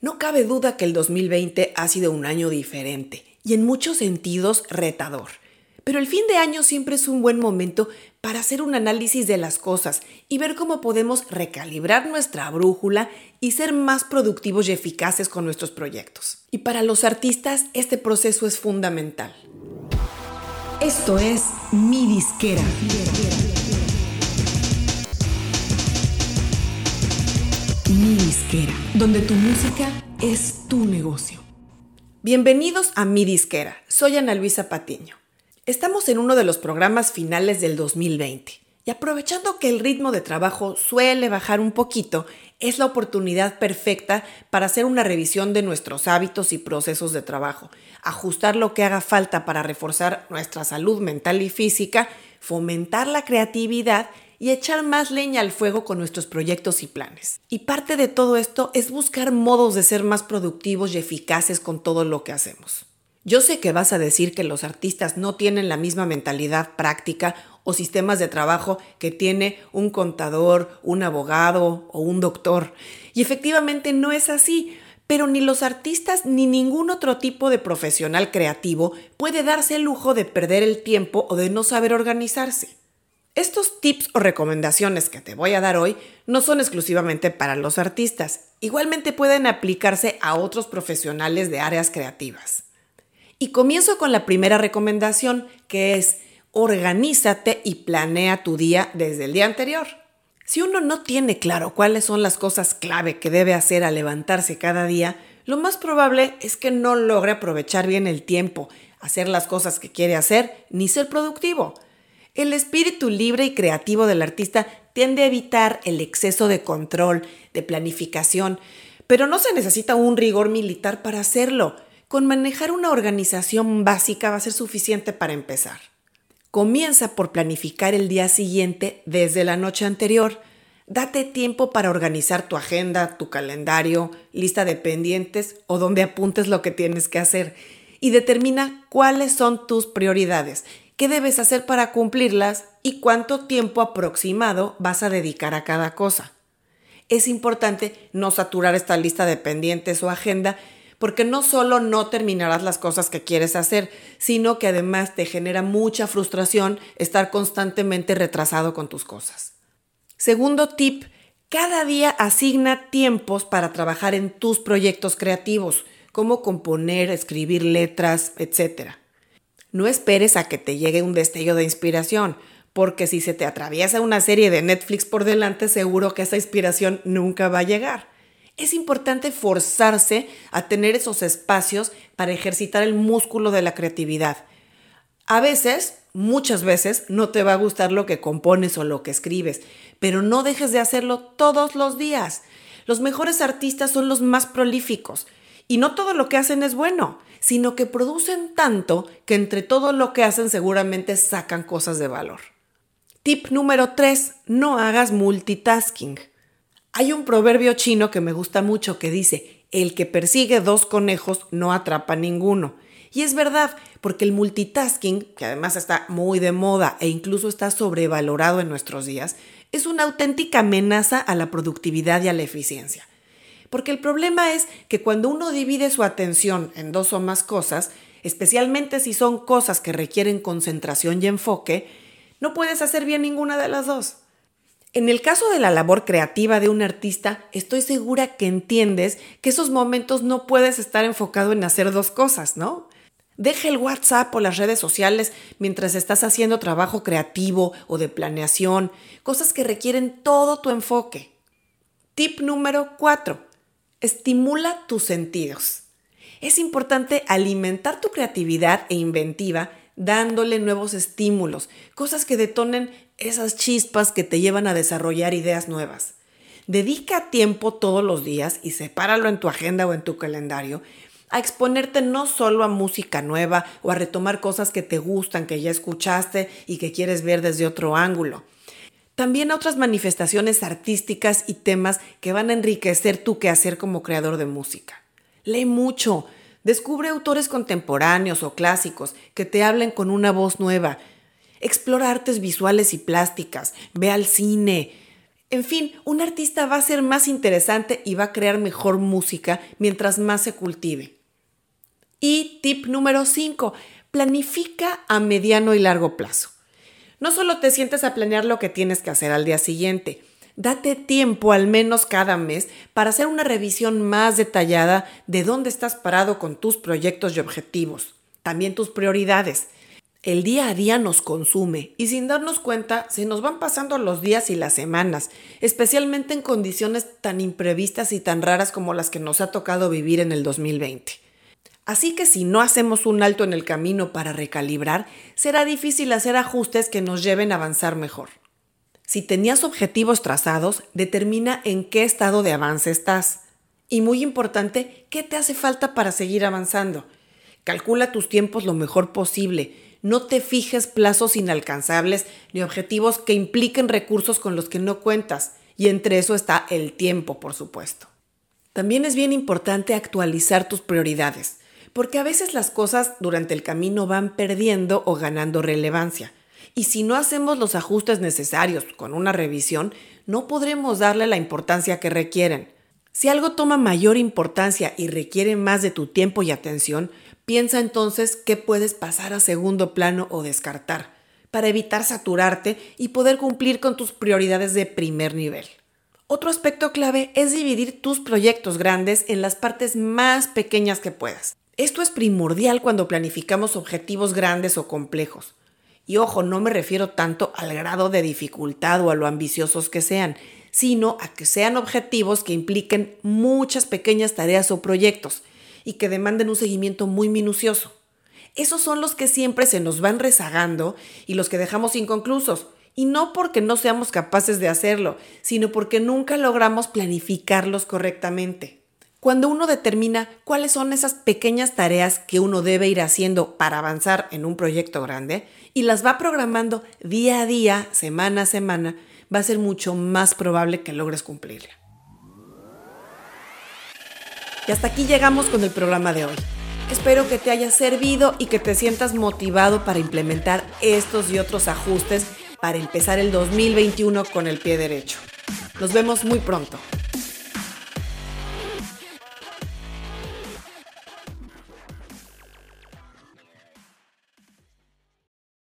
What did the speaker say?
No cabe duda que el 2020 ha sido un año diferente y en muchos sentidos retador. Pero el fin de año siempre es un buen momento para hacer un análisis de las cosas y ver cómo podemos recalibrar nuestra brújula y ser más productivos y eficaces con nuestros proyectos. Y para los artistas este proceso es fundamental. Esto es Mi Disquera. Mi Disquera, donde tu música es tu negocio. Bienvenidos a Mi Disquera. Soy Ana Luisa Patiño. Estamos en uno de los programas finales del 2020 y aprovechando que el ritmo de trabajo suele bajar un poquito, es la oportunidad perfecta para hacer una revisión de nuestros hábitos y procesos de trabajo, ajustar lo que haga falta para reforzar nuestra salud mental y física, fomentar la creatividad y echar más leña al fuego con nuestros proyectos y planes. Y parte de todo esto es buscar modos de ser más productivos y eficaces con todo lo que hacemos. Yo sé que vas a decir que los artistas no tienen la misma mentalidad práctica o sistemas de trabajo que tiene un contador, un abogado o un doctor. Y efectivamente no es así, pero ni los artistas ni ningún otro tipo de profesional creativo puede darse el lujo de perder el tiempo o de no saber organizarse. Estos tips o recomendaciones que te voy a dar hoy no son exclusivamente para los artistas, igualmente pueden aplicarse a otros profesionales de áreas creativas. Y comienzo con la primera recomendación, que es organízate y planea tu día desde el día anterior. Si uno no tiene claro cuáles son las cosas clave que debe hacer al levantarse cada día, lo más probable es que no logre aprovechar bien el tiempo, hacer las cosas que quiere hacer, ni ser productivo. El espíritu libre y creativo del artista tiende a evitar el exceso de control, de planificación, pero no se necesita un rigor militar para hacerlo. Con manejar una organización básica va a ser suficiente para empezar. Comienza por planificar el día siguiente desde la noche anterior. Date tiempo para organizar tu agenda, tu calendario, lista de pendientes o donde apuntes lo que tienes que hacer y determina cuáles son tus prioridades qué debes hacer para cumplirlas y cuánto tiempo aproximado vas a dedicar a cada cosa. Es importante no saturar esta lista de pendientes o agenda porque no solo no terminarás las cosas que quieres hacer, sino que además te genera mucha frustración estar constantemente retrasado con tus cosas. Segundo tip, cada día asigna tiempos para trabajar en tus proyectos creativos, como componer, escribir letras, etc. No esperes a que te llegue un destello de inspiración, porque si se te atraviesa una serie de Netflix por delante, seguro que esa inspiración nunca va a llegar. Es importante forzarse a tener esos espacios para ejercitar el músculo de la creatividad. A veces, muchas veces, no te va a gustar lo que compones o lo que escribes, pero no dejes de hacerlo todos los días. Los mejores artistas son los más prolíficos y no todo lo que hacen es bueno sino que producen tanto que entre todo lo que hacen seguramente sacan cosas de valor. Tip número 3. No hagas multitasking. Hay un proverbio chino que me gusta mucho que dice, el que persigue dos conejos no atrapa ninguno. Y es verdad, porque el multitasking, que además está muy de moda e incluso está sobrevalorado en nuestros días, es una auténtica amenaza a la productividad y a la eficiencia. Porque el problema es que cuando uno divide su atención en dos o más cosas, especialmente si son cosas que requieren concentración y enfoque, no puedes hacer bien ninguna de las dos. En el caso de la labor creativa de un artista, estoy segura que entiendes que esos momentos no puedes estar enfocado en hacer dos cosas, ¿no? Deja el WhatsApp o las redes sociales mientras estás haciendo trabajo creativo o de planeación, cosas que requieren todo tu enfoque. Tip número 4. Estimula tus sentidos. Es importante alimentar tu creatividad e inventiva dándole nuevos estímulos, cosas que detonen esas chispas que te llevan a desarrollar ideas nuevas. Dedica tiempo todos los días y sepáralo en tu agenda o en tu calendario a exponerte no solo a música nueva o a retomar cosas que te gustan, que ya escuchaste y que quieres ver desde otro ángulo también a otras manifestaciones artísticas y temas que van a enriquecer tu quehacer como creador de música. Lee mucho, descubre autores contemporáneos o clásicos que te hablen con una voz nueva. Explora artes visuales y plásticas, ve al cine, En fin, un artista va a ser más interesante y va a crear mejor música mientras más se cultive. Y tip número 5, planifica a mediano y largo plazo. No solo te sientes a planear lo que tienes que hacer al día siguiente, date tiempo al menos cada mes para hacer una revisión más detallada de dónde estás parado con tus proyectos y objetivos, también tus prioridades. El día a día nos consume y sin darnos cuenta se nos van pasando los días y las semanas, especialmente en condiciones tan imprevistas y tan raras como las que nos ha tocado vivir en el 2020. Así que si no hacemos un alto en el camino para recalibrar, será difícil hacer ajustes que nos lleven a avanzar mejor. Si tenías objetivos trazados, determina en qué estado de avance estás. Y muy importante, ¿qué te hace falta para seguir avanzando? Calcula tus tiempos lo mejor posible. No te fijes plazos inalcanzables ni objetivos que impliquen recursos con los que no cuentas. Y entre eso está el tiempo, por supuesto. También es bien importante actualizar tus prioridades porque a veces las cosas durante el camino van perdiendo o ganando relevancia. Y si no hacemos los ajustes necesarios con una revisión, no podremos darle la importancia que requieren. Si algo toma mayor importancia y requiere más de tu tiempo y atención, piensa entonces qué puedes pasar a segundo plano o descartar, para evitar saturarte y poder cumplir con tus prioridades de primer nivel. Otro aspecto clave es dividir tus proyectos grandes en las partes más pequeñas que puedas. Esto es primordial cuando planificamos objetivos grandes o complejos. Y ojo, no me refiero tanto al grado de dificultad o a lo ambiciosos que sean, sino a que sean objetivos que impliquen muchas pequeñas tareas o proyectos y que demanden un seguimiento muy minucioso. Esos son los que siempre se nos van rezagando y los que dejamos inconclusos. Y no porque no seamos capaces de hacerlo, sino porque nunca logramos planificarlos correctamente. Cuando uno determina cuáles son esas pequeñas tareas que uno debe ir haciendo para avanzar en un proyecto grande y las va programando día a día, semana a semana, va a ser mucho más probable que logres cumplirla. Y hasta aquí llegamos con el programa de hoy. Espero que te haya servido y que te sientas motivado para implementar estos y otros ajustes para empezar el 2021 con el pie derecho. Nos vemos muy pronto.